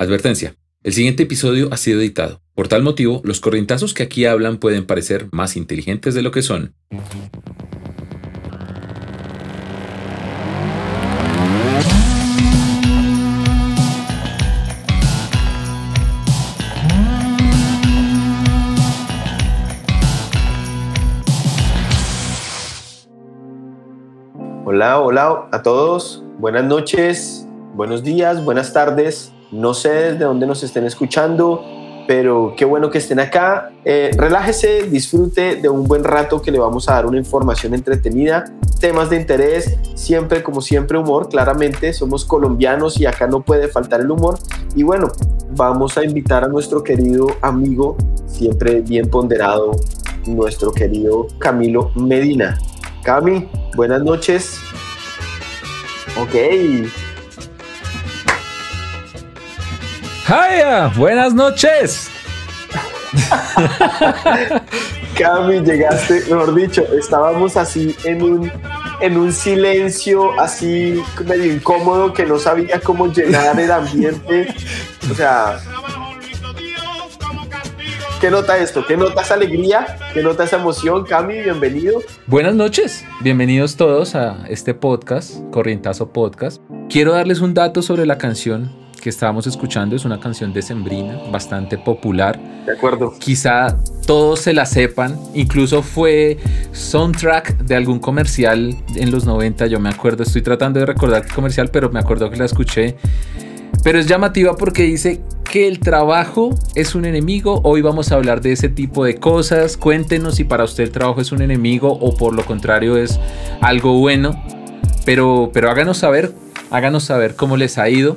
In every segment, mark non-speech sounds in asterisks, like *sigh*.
Advertencia. El siguiente episodio ha sido editado. Por tal motivo, los corrientazos que aquí hablan pueden parecer más inteligentes de lo que son. Hola, hola a todos. Buenas noches, buenos días, buenas tardes. No sé desde dónde nos estén escuchando, pero qué bueno que estén acá. Eh, relájese, disfrute de un buen rato que le vamos a dar una información entretenida, temas de interés, siempre como siempre humor, claramente somos colombianos y acá no puede faltar el humor. Y bueno, vamos a invitar a nuestro querido amigo, siempre bien ponderado, nuestro querido Camilo Medina. Cami, buenas noches. Ok, ¡Haya! Buenas noches. *laughs* Cami, llegaste, mejor dicho, estábamos así en un, en un silencio así medio incómodo que no sabía cómo llenar el ambiente. O sea, ¿qué nota esto? ¿Qué nota esa alegría? ¿Qué nota esa emoción? Cami, bienvenido. Buenas noches, bienvenidos todos a este podcast, Corrientazo Podcast. Quiero darles un dato sobre la canción que estábamos escuchando es una canción de Sembrina, bastante popular. De acuerdo. Quizá todos se la sepan, incluso fue soundtrack de algún comercial en los 90, yo me acuerdo, estoy tratando de recordar el comercial, pero me acuerdo que la escuché. Pero es llamativa porque dice que el trabajo es un enemigo. Hoy vamos a hablar de ese tipo de cosas. Cuéntenos si para usted el trabajo es un enemigo o por lo contrario es algo bueno. Pero, pero háganos saber, háganos saber cómo les ha ido.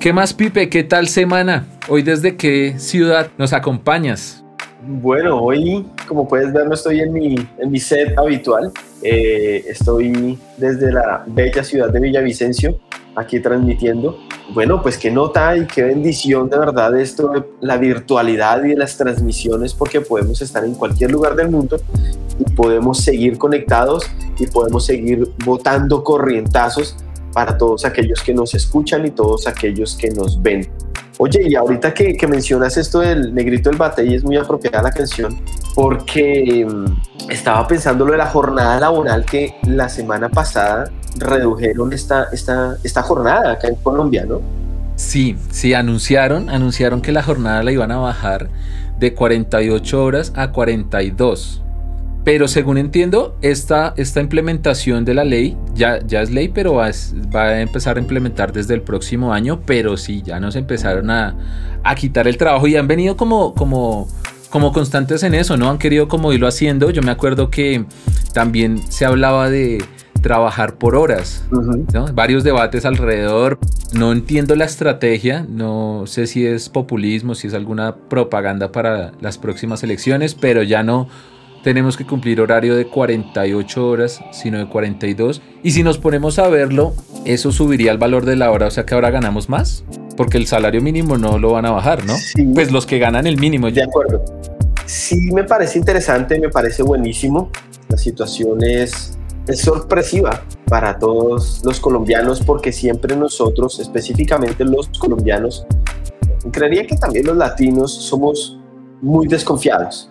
¿Qué más, Pipe? ¿Qué tal semana? Hoy desde qué ciudad nos acompañas? Bueno, hoy, como puedes ver, no estoy en mi, en mi set habitual. Eh, estoy desde la bella ciudad de Villavicencio, aquí transmitiendo. Bueno, pues qué nota y qué bendición de verdad esto, la virtualidad y las transmisiones, porque podemos estar en cualquier lugar del mundo y podemos seguir conectados y podemos seguir votando corrientazos para todos aquellos que nos escuchan y todos aquellos que nos ven. Oye, y ahorita que, mencionas esto del negrito del bate y es muy apropiada la canción, porque mm, estaba pensando lo de la jornada laboral que la semana pasada redujeron esta, esta, esta jornada acá en Colombia, ¿no? Sí, sí, anunciaron, anunciaron que la jornada la iban a bajar de 48 horas a 42. Pero según entiendo, esta, esta implementación de la ley ya, ya es ley, pero va, a empezar a implementar desde el próximo año. Pero sí, ya nos empezaron a, a quitar el trabajo y han venido como, como, como constantes en eso, ¿no? Han querido como irlo haciendo. Yo me acuerdo que también se hablaba de trabajar por horas, ¿no? Varios debates alrededor. No entiendo la estrategia, no sé si es populismo, si es alguna propaganda para las próximas elecciones, pero ya no tenemos que cumplir horario de 48 horas, sino de 42. Y si nos ponemos a verlo, eso subiría el valor de la hora, o sea que ahora ganamos más, porque el salario mínimo no lo van a bajar, ¿no? Pues los que ganan el mínimo. De acuerdo. Sí, me parece interesante, me parece buenísimo. La situación es, es sorpresiva para todos los colombianos, porque siempre nosotros, específicamente los colombianos, creería que también los latinos somos muy desconfiados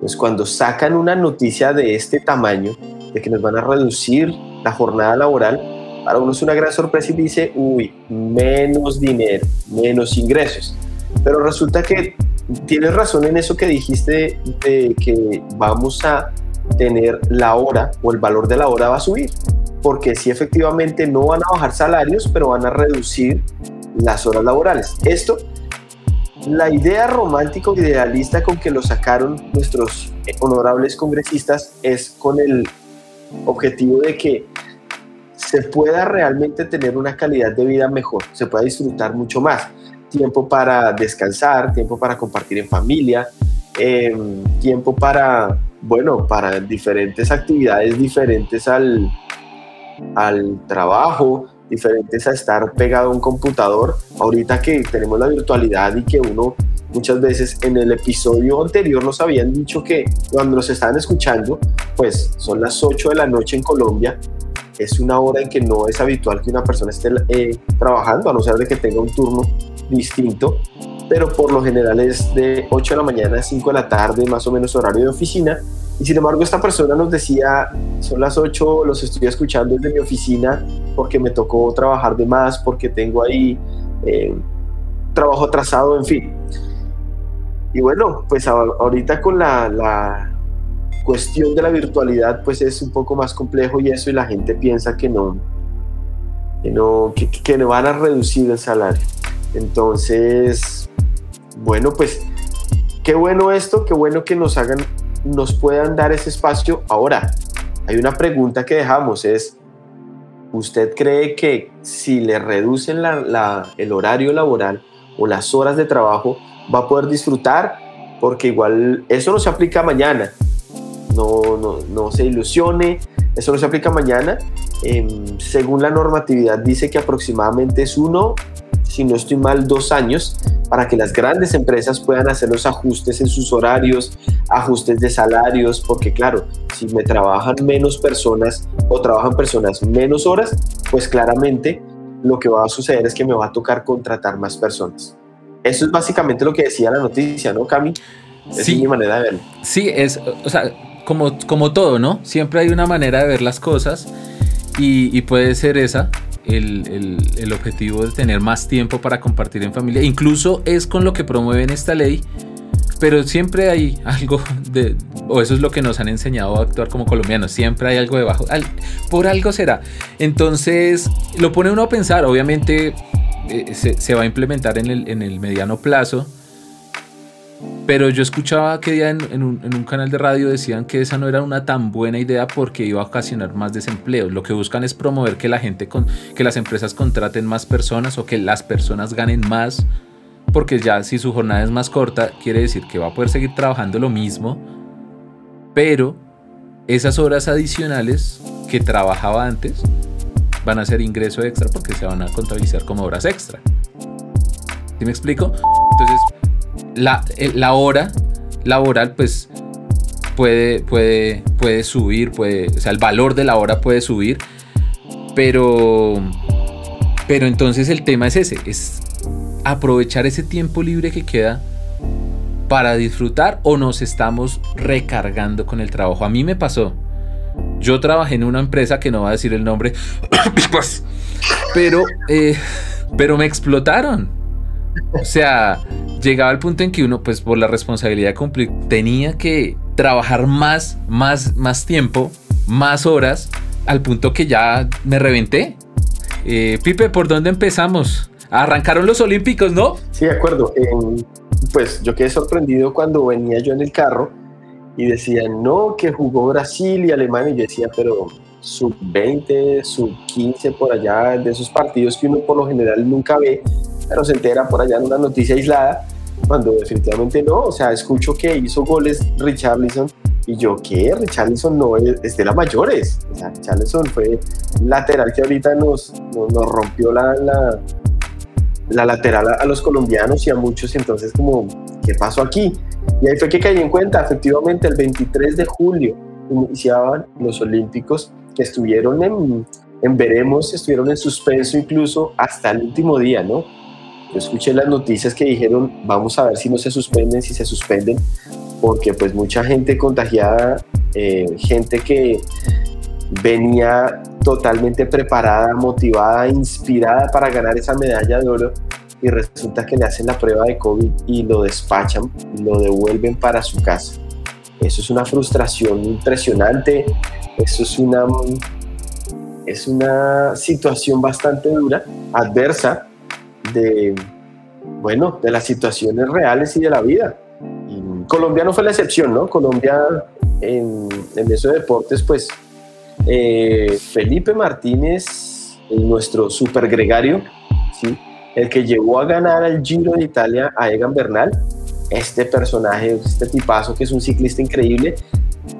pues cuando sacan una noticia de este tamaño, de que nos van a reducir la jornada laboral, para uno es una gran sorpresa y dice, uy, menos dinero, menos ingresos. Pero resulta que tienes razón en eso que dijiste de que vamos a tener la hora o el valor de la hora va a subir. Porque si efectivamente no van a bajar salarios, pero van a reducir las horas laborales. Esto la idea romántica idealista con que lo sacaron nuestros honorables congresistas es con el objetivo de que se pueda realmente tener una calidad de vida mejor, se pueda disfrutar mucho más. Tiempo para descansar, tiempo para compartir en familia, em, tiempo para, bueno, para diferentes actividades diferentes al, al trabajo, diferentes a estar pegado a un computador. Ahorita que tenemos la virtualidad y que uno muchas veces en el episodio anterior nos habían dicho que cuando nos estaban escuchando, pues son las 8 de la noche en Colombia. Es una hora en que no es habitual que una persona esté eh, trabajando, a no ser de que tenga un turno distinto, pero por lo general es de 8 de la mañana a 5 de la tarde, más o menos horario de oficina. Y sin embargo, esta persona nos decía, son las 8, los estoy escuchando desde mi oficina porque me tocó trabajar de más, porque tengo ahí eh, trabajo atrasado, en fin. Y bueno, pues ahorita con la, la, cuestión de la virtualidad, pues es un poco más complejo y eso, y la gente piensa que no, que no, que, que no van a reducir el salario. Entonces, bueno, pues qué bueno esto, qué bueno que nos hagan, nos puedan dar ese espacio. Ahora, hay una pregunta que dejamos, es, ¿usted cree que si le reducen el horario laboral o las horas de trabajo, va a poder disfrutar? Porque igual eso no se aplica mañana. No, no, no se ilusione, eso no se aplica mañana. Em, según la normatividad dice que aproximadamente es uno si no estoy mal, dos años para que las grandes empresas puedan hacer los ajustes en sus horarios, ajustes de salarios, porque claro, si me trabajan menos personas o trabajan personas menos horas, pues claramente lo que va a suceder es que me va a tocar contratar más personas. Eso es básicamente lo que decía la noticia, ¿no, Cami? Esa sí, es mi manera de verlo. Sí, es, o sea, como, como todo, ¿no? Siempre hay una manera de ver las cosas y, y puede ser esa, el, objetivo de tener más tiempo para compartir en familia. Incluso es con lo que promueven esta ley, pero siempre hay algo de, o eso es lo que nos han enseñado a actuar como colombianos, siempre hay algo debajo, por algo será. Entonces lo pone uno a pensar, obviamente eh, se, va a implementar en el, en el mediano plazo pero yo escuchaba que día en, un, canal de radio decían que esa no era una tan buena idea porque iba a ocasionar más desempleo. Lo que buscan es promover que la gente, con, que las empresas contraten más personas o que las personas ganen más. Porque ya si su jornada es más corta, quiere decir que va a poder seguir trabajando lo mismo. Pero esas horas adicionales que trabajaba antes van a ser ingreso extra porque se van a contabilizar como horas extra. ¿Sí me explico? Entonces la, eh, la hora laboral pues puede, puede, puede subir, puede, o sea, el valor de la hora puede subir, pero, pero entonces el tema es ese, es aprovechar ese tiempo libre que queda para disfrutar o nos estamos recargando con el trabajo. A mí me pasó. Yo trabajé en una empresa que no va a decir el nombre, *coughs* pero, eh, pero me explotaron. O sea, llegaba al punto en que uno, pues por la responsabilidad cumplir, tenía que trabajar más, más, más tiempo, más horas, al punto que ya me reventé. Eh, Pipe, ¿por dónde empezamos? Arrancaron los Olímpicos, ¿no? Sí, de acuerdo. pues yo quedé sorprendido cuando venía yo en el carro y decían, no, que jugó Brasil y Alemania. Y yo decía, pero sub 20, sub 15 por allá, de esos partidos que uno por lo general nunca ve, pero se entera por allá en una noticia aislada, cuando definitivamente no, o sea, escucho que hizo goles Richarlison y yo, ¿qué? Richarlison no es, de las mayores, o sea, Richarlison fue lateral que ahorita nos, nos, rompió la, la, la lateral a, los colombianos y a muchos, entonces como, ¿qué pasó aquí? Y ahí fue que caí en cuenta, efectivamente, el 23 de julio iniciaban los Olímpicos que estuvieron en, en veremos, estuvieron en suspenso incluso hasta el último día, ¿no? Yo escuché las noticias que dijeron, vamos a ver si no se suspenden, si se suspenden, porque pues mucha gente contagiada, eh, gente que venía totalmente preparada, motivada, inspirada para ganar esa medalla de oro y resulta que le hacen la prueba de COVID y lo despachan, lo devuelven para su casa. Eso es una frustración impresionante, eso es una, es una situación bastante dura, adversa, de, bueno, de las situaciones reales y de la vida. Y Colombia no fue la excepción, ¿no? Colombia en, en eso de deportes, pues eh, Felipe Martínez, nuestro super gregario, el que llevó a ganar al Giro de Italia a Egan Bernal, este personaje, este tipazo que es un ciclista increíble,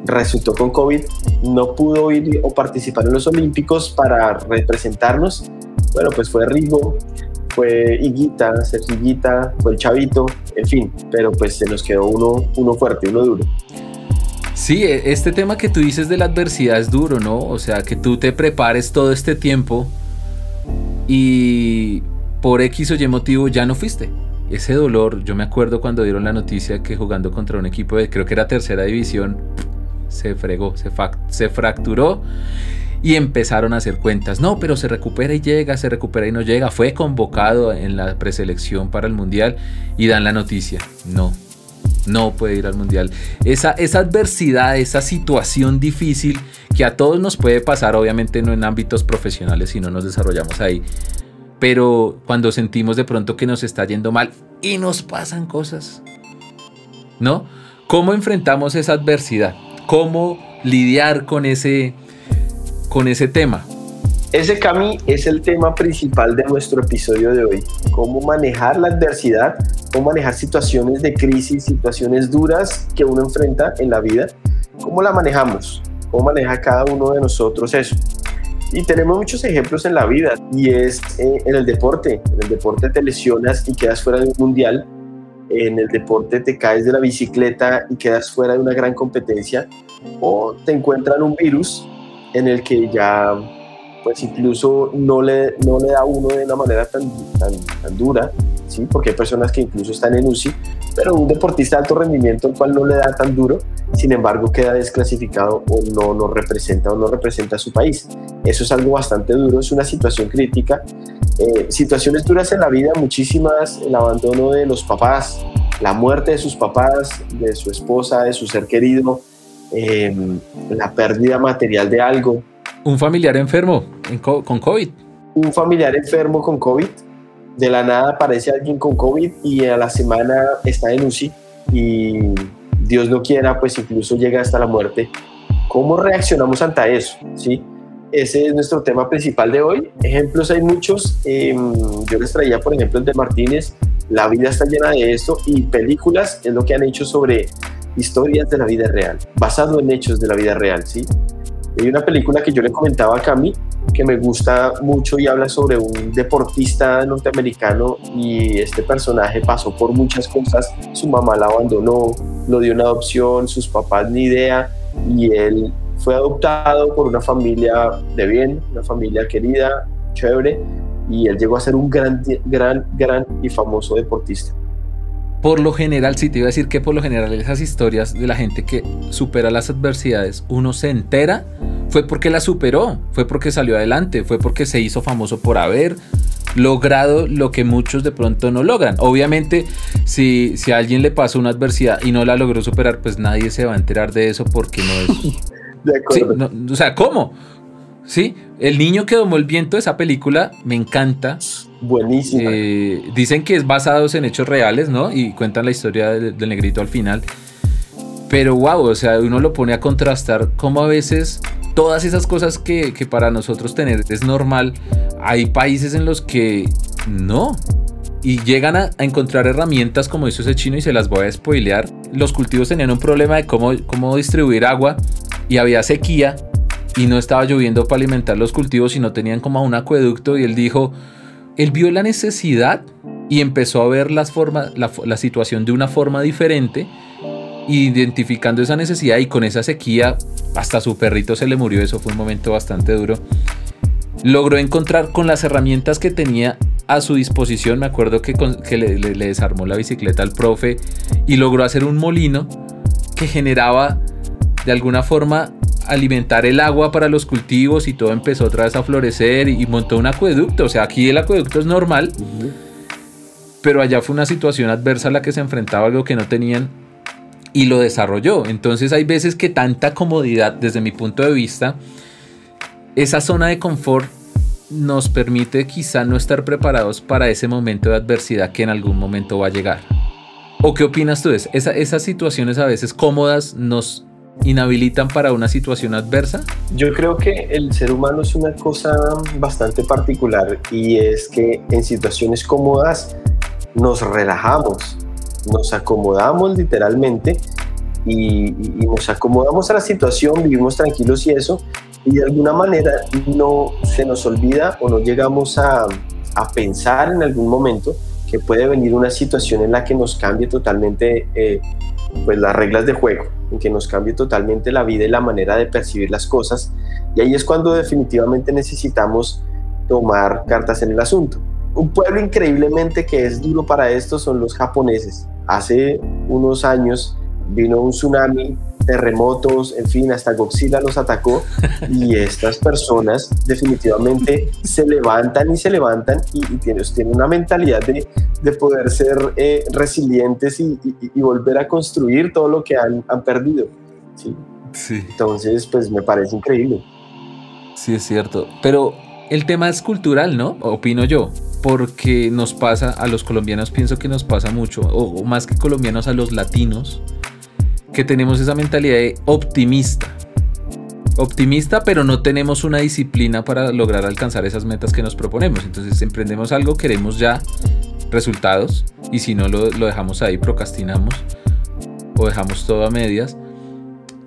resultó con COVID, no pudo ir o participar en los Olímpicos para representarnos. Bueno, pues fue Rigo, fue Higuita, Sergio Higuita, fue el Chavito, en fin, pero pues se nos quedó uno, uno fuerte, uno duro. Sí, e, este tema que tú dices de la adversidad es duro, ¿no? O sea, que tú te prepares todo este tiempo y, por X o Y motivo ya no fuiste. Ese dolor, yo me acuerdo cuando dieron la noticia que jugando contra un equipo de creo que era tercera división, se fregó, se, se fracturó y empezaron a hacer cuentas. No, pero se recupera y llega, se recupera y no llega. Fue convocado en la preselección para el Mundial y dan la noticia. No, no puede ir al Mundial. Esa, esa adversidad, esa situación difícil que a todos nos puede pasar, obviamente no en ámbitos profesionales si no nos desarrollamos ahí. Pero cuando sentimos de pronto que nos está yendo mal y nos pasan cosas, ¿no? ¿Cómo enfrentamos esa adversidad? ¿Cómo lidiar con ese, con ese tema? Ese, Cami, es el tema principal de nuestro episodio de hoy. Cómo manejar la adversidad, cómo manejar situaciones de crisis, situaciones duras que uno enfrenta en la vida. ¿Cómo la manejamos? ¿Cómo maneja cada uno de nosotros eso? Y tenemos muchos ejemplos en la vida y es eh, en el deporte. En el deporte te lesionas y quedas fuera de un mundial. En el deporte te caes de la bicicleta y quedas fuera de una gran competencia. O te encuentran un virus en el que ya pues incluso no le, no le da uno de una manera tan, tan, tan dura, ¿sí? porque hay personas que incluso están en UCI, pero un deportista de alto rendimiento el cual no le da tan duro, sin embargo queda desclasificado o no representa o no representa a su país. Eso es algo bastante duro, es una situación crítica. Eh, situaciones duras en la vida, muchísimas, el abandono de los papás, la muerte de sus papás, de su esposa, de su ser querido, eh, la pérdida material de algo, un familiar enfermo con COVID. Un familiar enfermo con COVID. De la nada aparece alguien con COVID y a la semana está en UCI y Dios no quiera, pues incluso llega hasta la muerte. ¿Cómo reaccionamos ante eso? ¿Sí? Ese es nuestro tema principal de hoy. Ejemplos hay muchos. Em, yo les traía, por ejemplo, el de Martínez. La vida está llena de esto y películas es lo que han hecho sobre historias de la vida real, basado en hechos de la vida real, ¿sí? Hay una película que yo le comentaba a Cami que me gusta mucho y habla sobre un deportista norteamericano y este personaje pasó por muchas cosas. Su mamá la abandonó, lo dio una adopción, sus papás ni idea y él fue adoptado por una familia de bien, una familia querida, chévere y él llegó a ser un gran, gran, gran y famoso deportista por lo general, sí te iba a decir que por lo general esas historias de la gente que supera las adversidades, uno se entera, fue porque la superó, fue porque salió adelante, fue porque se hizo famoso por haber logrado lo que muchos de pronto no logran. Obviamente, si, si a alguien le pasó una adversidad y no la logró superar, pues nadie se va a enterar de eso porque no es... *laughs* De acuerdo. o sea, ¿cómo? Sí, El niño que domó el viento, esa película me encanta. Buenísima. Eh, dicen que es basado en hechos reales, ¿no? Y cuentan la historia del, negrito al final. Pero wow, o sea, uno lo pone a contrastar como a veces todas esas cosas que, para nosotros tener es normal, hay países en los que no. Y llegan a, encontrar herramientas como hizo ese chino y se las voy a spoilear. Los cultivos tenían un problema de cómo, cómo distribuir agua y había sequía y no estaba lloviendo para alimentar los cultivos y no tenían como un acueducto y él dijo, él vio la necesidad y empezó a ver las formas, la, situación de una forma diferente, identificando esa necesidad y con esa sequía hasta su perrito se le murió, eso fue un momento bastante duro. Logró encontrar con las herramientas que tenía a su disposición, me acuerdo que, que le, le desarmó la bicicleta al profe y logró hacer un molino que generaba de alguna forma alimentar el agua para los cultivos y todo empezó otra vez a florecer y, montó un acueducto. O sea, aquí el acueducto es normal, pero allá fue una situación adversa a la que se enfrentaba algo que no tenían y lo desarrolló. Entonces hay veces que tanta comodidad, desde mi punto de vista, esa zona de confort nos permite quizá no estar preparados para ese momento de adversidad que en algún momento va a llegar. ¿O qué opinas tú? Esa, esas situaciones a veces cómodas nos inhabilitan para una situación adversa? Yo creo que el ser humano es una cosa bastante particular y es que en situaciones cómodas nos relajamos, nos acomodamos literalmente y, nos acomodamos a la situación, vivimos tranquilos y eso, y de alguna manera no se nos olvida o no llegamos a, a pensar en algún momento que puede venir una situación en la que nos cambie totalmente eh, pues las reglas de juego, en que nos cambie totalmente la vida y la manera de percibir las cosas. Y ahí es cuando definitivamente necesitamos tomar cartas en el asunto. un pueblo increíblemente que es duro para esto son los japoneses. Hace unos años vino un tsunami, terremotos, en fin, hasta Godzilla los atacó *laughs* y estas personas definitivamente se levantan y se levantan y, tienen, una mentalidad de, de poder ser eh, resilientes y, y, volver a construir todo lo que han, han perdido. ¿sí? Sí. Entonces, pues me parece increíble. Sí, es cierto. Pero el tema es cultural, ¿no? Opino yo. Porque nos pasa, a los colombianos pienso que nos pasa mucho, o, más que colombianos, a los latinos, que tenemos esa mentalidad de optimista. Optimista, pero no tenemos una disciplina para lograr alcanzar esas metas que nos proponemos. Entonces emprendemos algo, queremos ya resultados, y si no lo, lo dejamos ahí, procrastinamos o dejamos todo a medias.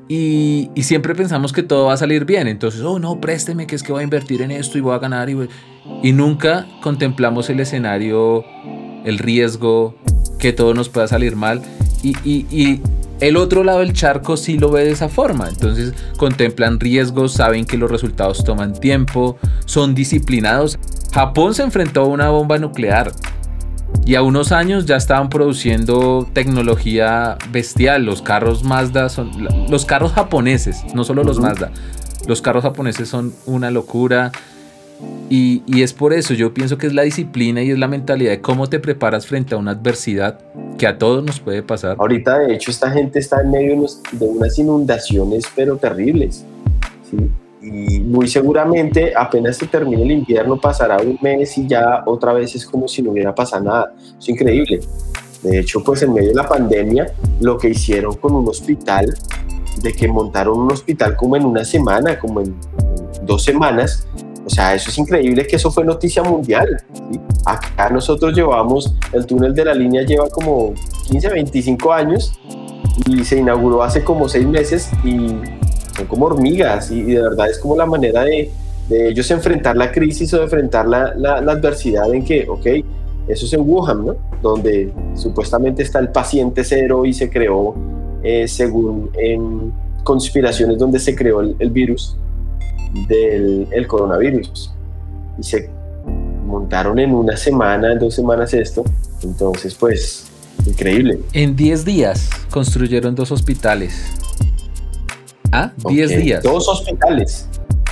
Y, siempre pensamos que todo va a salir bien. Entonces, oh no, présteme que es que voy a invertir en esto y voy a ganar. Y, y nunca contemplamos el escenario, el riesgo, que todo nos pueda salir mal. Y, y, el otro lado del charco sí lo ve de esa forma. Entonces contemplan riesgos, saben que los resultados toman tiempo, son disciplinados. Japón se enfrentó a una bomba nuclear y a unos años ya estaban produciendo tecnología bestial. Los carros Mazda son. Los carros japoneses, no solo los Mazda. Los carros japoneses son una locura. Y, es por eso, yo pienso que es la disciplina y es la mentalidad de cómo te preparas frente a una adversidad que a todos nos puede pasar. Ahorita, de hecho, esta gente está en medio de unas inundaciones, pero terribles. y muy seguramente apenas se termine el invierno pasará un mes y ya otra vez es como si no hubiera pasado nada. Es increíble. De hecho, pues en medio de la pandemia, lo que hicieron con un hospital, de que montaron un hospital como en una semana, como en, dos semanas, o sea, eso es increíble que eso fue noticia mundial. Acá nosotros llevamos, el túnel de la línea lleva como 15, 25 años y se inauguró hace como seis meses y son como hormigas y, de verdad es como la manera de, de, ellos enfrentar la crisis o de enfrentar la, la, adversidad en que, ok, eso es en Wuhan, ¿no? Donde supuestamente está el paciente cero y se creó, eh, según en conspiraciones donde se creó el, virus del el coronavirus. Y se montaron en una semana, en dos semanas esto. Entonces, pues, increíble. En 10 días construyeron dos hospitales 10 días. Dos hospitales.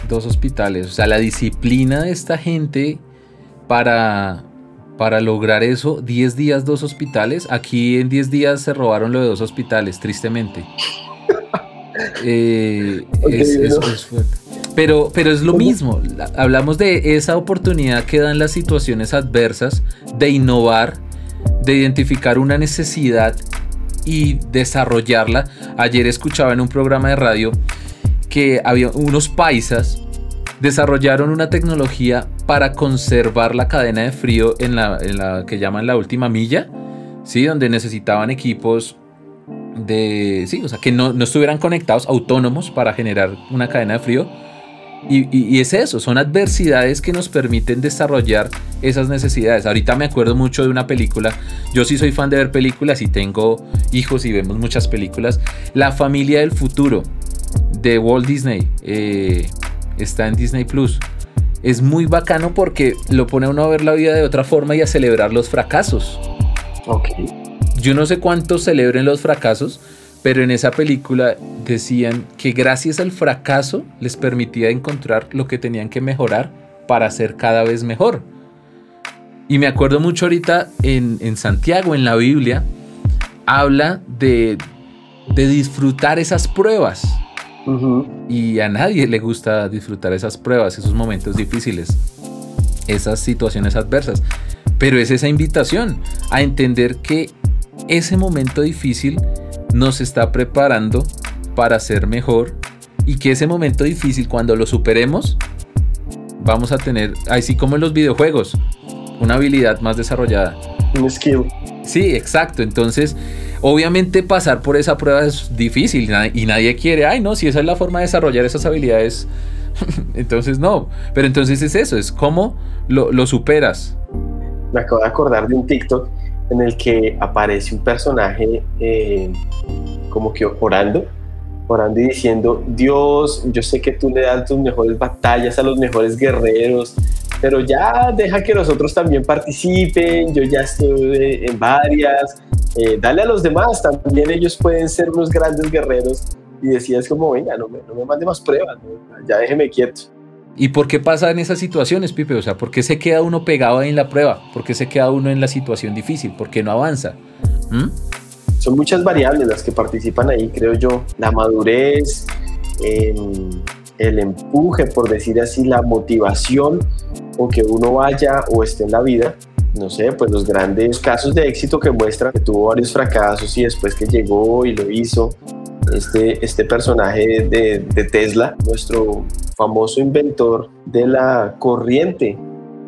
Dos hospitales. O sea, la disciplina de esta gente para, para lograr eso, 10 días, dos hospitales. Aquí en 10 días se robaron lo de dos hospitales, tristemente. *laughs* Eh, pero, pero es lo mismo. Hablamos de esa oportunidad que dan las situaciones adversas de innovar, de identificar una necesidad y desarrollarla. Ayer escuchaba en un programa de radio que había unos paisas desarrollaron una tecnología para conservar la cadena de frío en la, que llaman la última milla, ¿sí? donde necesitaban equipos de, sí, o sea, que no, no estuvieran conectados, autónomos para generar una cadena de frío y, es eso, son adversidades que nos permiten desarrollar esas necesidades. Ahorita me acuerdo mucho de una película, yo sí soy fan de ver películas y tengo hijos y vemos muchas películas. La familia del futuro de Walt Disney eh, está en Disney Plus. Es muy bacano porque lo pone a uno a ver la vida de otra forma y a celebrar los fracasos. Ok. Yo no sé cuántos celebren los fracasos, pero en esa película decían que gracias al fracaso les permitía encontrar lo que tenían que mejorar para ser cada vez mejor. Y me acuerdo mucho ahorita en, Santiago, en la Biblia, habla de, disfrutar esas pruebas. Y a nadie le gusta disfrutar esas pruebas, esos momentos difíciles, esas situaciones adversas. Pero es esa invitación a entender que ese momento difícil nos está preparando para ser mejor y que ese momento difícil cuando lo superemos vamos a tener, así como en los videojuegos, una habilidad más desarrollada. Un skill. Sí, exacto. Entonces, obviamente pasar por esa prueba es difícil y nadie quiere, ay no, si esa es la forma de desarrollar esas habilidades, *laughs* entonces no. Pero entonces es eso, es cómo lo, superas. Me acabo de acordar de un TikTok en el que aparece un personaje eh, como que orando, orando y diciendo, Dios, yo sé que tú le das tus mejores batallas a los mejores guerreros, pero ya deja que los otros también participen, yo ya estoy en varias, eh, dale a los demás, también ellos pueden ser unos grandes guerreros y decías como, venga, no me, no me mande más pruebas, ya déjeme quieto. ¿Y por qué pasa en esas situaciones, Pipe? O sea, ¿por qué se queda uno pegado ahí en la prueba? ¿Por qué se queda uno en la situación difícil? ¿Por qué no avanza? ¿Mm? Son muchas variables las que participan ahí, creo yo. La madurez, el empuje, por decir así, la motivación o que uno vaya o esté en la vida. No sé, pues los grandes casos de éxito que muestra que tuvo varios fracasos y después que llegó y lo hizo, este, este personaje de, Tesla, nuestro famoso inventor de la corriente.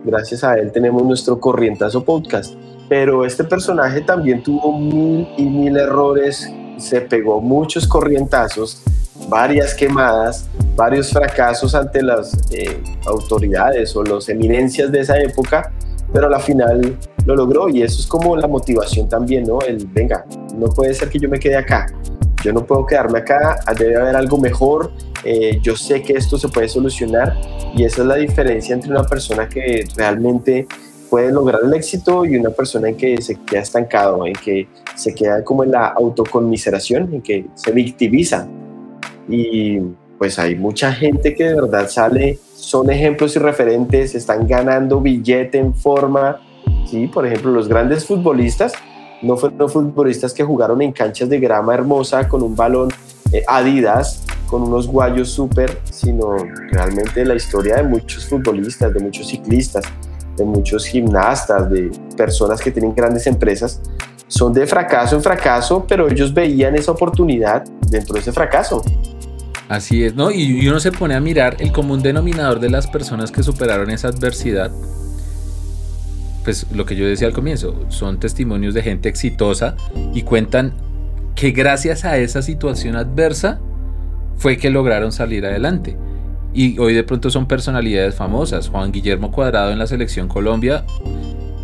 Gracias a él tenemos nuestro corrientazo podcast. Pero este personaje también tuvo mil y mil errores, se pegó muchos corrientazos, varias quemadas, varios fracasos ante las eh, autoridades o las eminencias de esa época, pero a la final lo logró y eso es como la motivación también, ¿no? El, venga, no puede ser que yo me quede acá, yo no puedo quedarme acá, debe haber algo mejor, eh, yo sé que esto se puede solucionar y esa es la diferencia entre una persona que realmente puede lograr el éxito y una persona en que se queda estancado, en que se queda como en la autoconmiseración, en que se victimiza. Y pues hay mucha gente que de verdad sale, son ejemplos y referentes, están ganando billete en forma, ¿sí? Por ejemplo, los grandes futbolistas no fueron futbolistas que jugaron en canchas de grama hermosa con un balón eh, Adidas, con unos guayos súper, sino realmente la historia de muchos futbolistas, de muchos ciclistas, de muchos gimnastas, de personas que tienen grandes empresas, son de fracaso en fracaso, pero ellos veían esa oportunidad dentro de ese fracaso. Así es, ¿no? Y uno se pone a mirar el común denominador de las personas que superaron esa adversidad pues lo que yo decía al comienzo, son testimonios de gente exitosa y cuentan que gracias a esa situación adversa fue que lograron salir adelante. Y hoy de pronto son personalidades famosas. Juan Guillermo Cuadrado en la selección Colombia,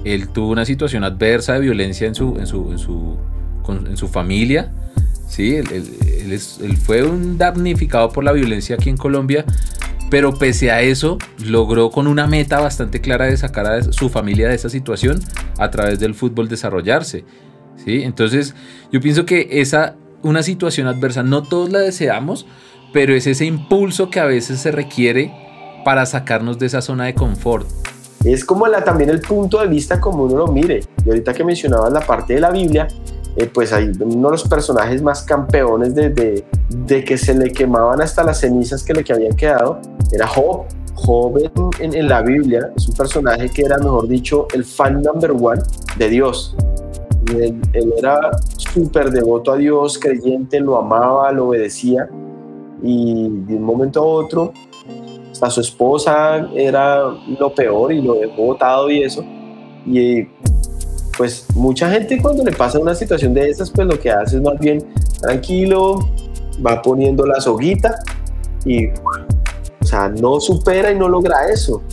él tuvo una situación adversa de violencia en su, en su, en su, en su familia. ¿sí? Él, él, fue un damnificado por la violencia aquí en Colombia, pero pese a eso logró con una meta bastante clara de sacar a su familia de esa situación a través del fútbol desarrollarse. ¿sí? Entonces yo pienso que esa, una situación adversa, no todos la deseamos, pero es ese impulso que a veces se requiere para sacarnos de esa zona de confort. Es como la, también el punto de vista como uno lo mire. Y ahorita que mencionabas la parte de la Biblia, eh, pues hay uno de los personajes más campeones de, de, que se le quemaban hasta las cenizas que le que habían quedado, era Job. Job en, en, la Biblia es un personaje que era, mejor dicho, el fan number one de Dios. Él, él era súper devoto a Dios, creyente, lo amaba, lo obedecía y de un momento a otro hasta su esposa era lo peor y lo dejó botado y eso. Y pues mucha gente cuando le pasa una situación de esas, pues lo que hace es más bien tranquilo, va poniendo la soguita y, o sea, no supera y no logra eso.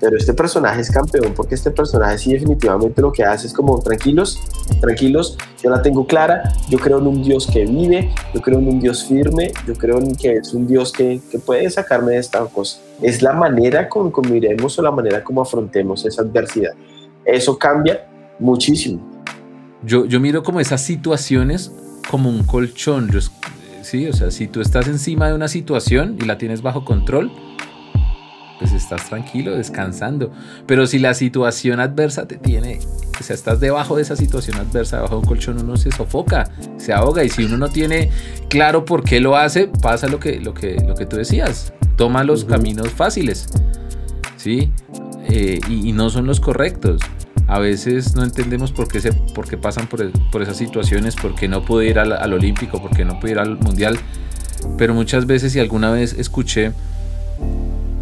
Pero este personaje es campeón porque este personaje sí definitivamente lo que hace es como tranquilos, tranquilos, yo la tengo clara, yo creo en un Dios que vive, yo creo en un Dios firme, yo creo en que es un Dios que, que puede sacarme de esta cosa. Es la manera como, como iremos o la manera como afrontemos esa adversidad. Eso cambia muchísimo. Yo, yo miro como esas situaciones como un colchón. sí, o sea, si tú estás encima de una situación y la tienes bajo control, pues estás tranquilo, descansando. Pero si la situación adversa te tiene, o sea, estás debajo de esa situación adversa, debajo de un colchón, uno se sofoca, se ahoga. Y si uno no tiene claro por qué lo hace, pasa lo que, lo que, lo que tú decías. Toma los caminos fáciles, ¿sí? Eh, y, no son los correctos a veces no entendemos por qué, se, por qué pasan por, por esas situaciones, por qué no pude ir al, Olímpico, por qué no pude ir al Mundial. Pero muchas veces, y alguna vez escuché,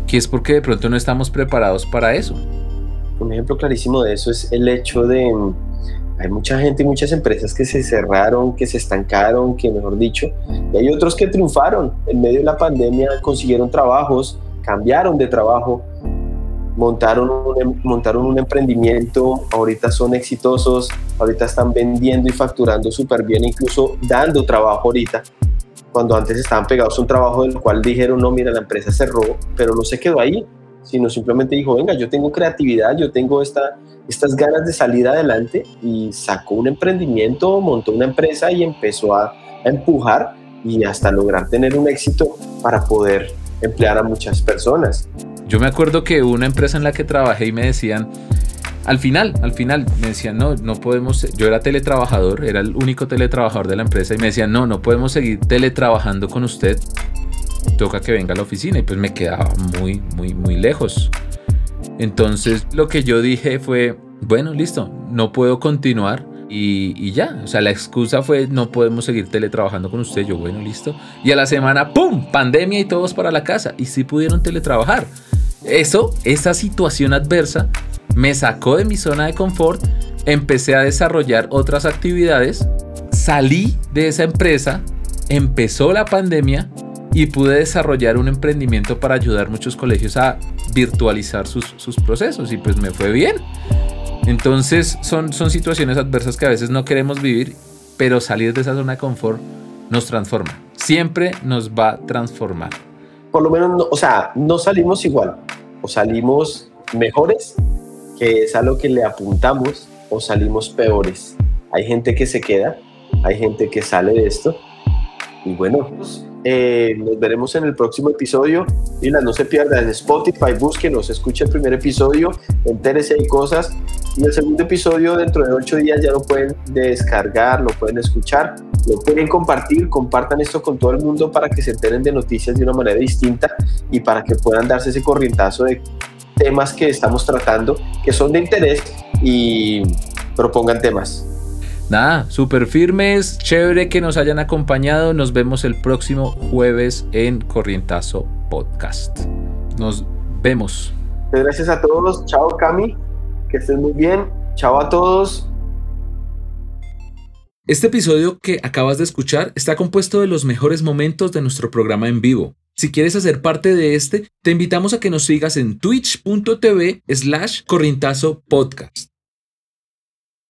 que es porque de pronto no estamos preparados para eso. Un ejemplo clarísimo de eso es el hecho de, hay mucha gente y muchas empresas que se cerraron, que se estancaron, que mejor dicho, y hay otros que triunfaron en medio de la pandemia, consiguieron trabajos, cambiaron de trabajo, montaron un, em, montaron un emprendimiento, ahorita son exitosos, ahorita están vendiendo y facturando súper bien, incluso dando trabajo ahorita, cuando antes estaban pegados a un trabajo del cual dijeron, no, mira, la empresa cerró, pero no se quedó ahí, sino simplemente dijo, venga, yo tengo creatividad, yo tengo esta, estas ganas de salir adelante y sacó un emprendimiento, montó una empresa y empezó a, a empujar y hasta lograr tener un éxito para poder emplear a muchas personas. Yo me acuerdo que una empresa en la que trabajé y me decían, al final, al final me decían, no, no podemos, yo era teletrabajador, era el único teletrabajador de la empresa y me decían, no, no podemos seguir teletrabajando con usted, toca que venga a la oficina y pues me quedaba muy, muy, muy lejos. Entonces lo que yo dije fue, bueno, listo, no puedo continuar y, ya, o sea, la excusa fue no podemos seguir teletrabajando con usted. Yo, bueno, listo. Y a la semana, ¡pum! Pandemia y todos para la casa. Y sí pudieron teletrabajar. Eso, esa situación adversa, me sacó de mi zona de confort. Empecé a desarrollar otras actividades. Salí de esa empresa. Empezó la pandemia y pude desarrollar un emprendimiento para ayudar a muchos colegios a virtualizar sus, sus procesos. Y pues me fue bien. Entonces son, son situaciones adversas que a veces no queremos vivir, pero salir de esa zona de confort nos transforma. Siempre nos va a transformar. Por lo menos, o sea, no salimos igual, o salimos mejores, que es a lo que le apuntamos, o salimos peores. Hay gente que se queda, hay gente que sale de esto. Y bueno, pues, eh, nos veremos en el próximo episodio. Y no se pierdan en Spotify, búsquenos, escuchen el primer episodio, entérese hay cosas. Y el segundo episodio dentro de ocho días ya lo pueden descargar, lo pueden escuchar, lo pueden compartir, compartan esto con todo el mundo para que se enteren de noticias de una manera distinta y para que puedan darse ese corrientazo de temas que estamos tratando, que son de interés y propongan temas. Nada, súper firmes, chévere que nos hayan acompañado. Nos vemos el próximo jueves en Corrientazo Podcast. Nos vemos. Gracias a todos. Chao, Cami. Que estén muy bien. Chao a todos. Este episodio que acabas de escuchar está compuesto de los mejores momentos de nuestro programa en vivo. Si quieres hacer parte de este, te invitamos a que nos sigas en twitch.tv slash corrientazo podcast.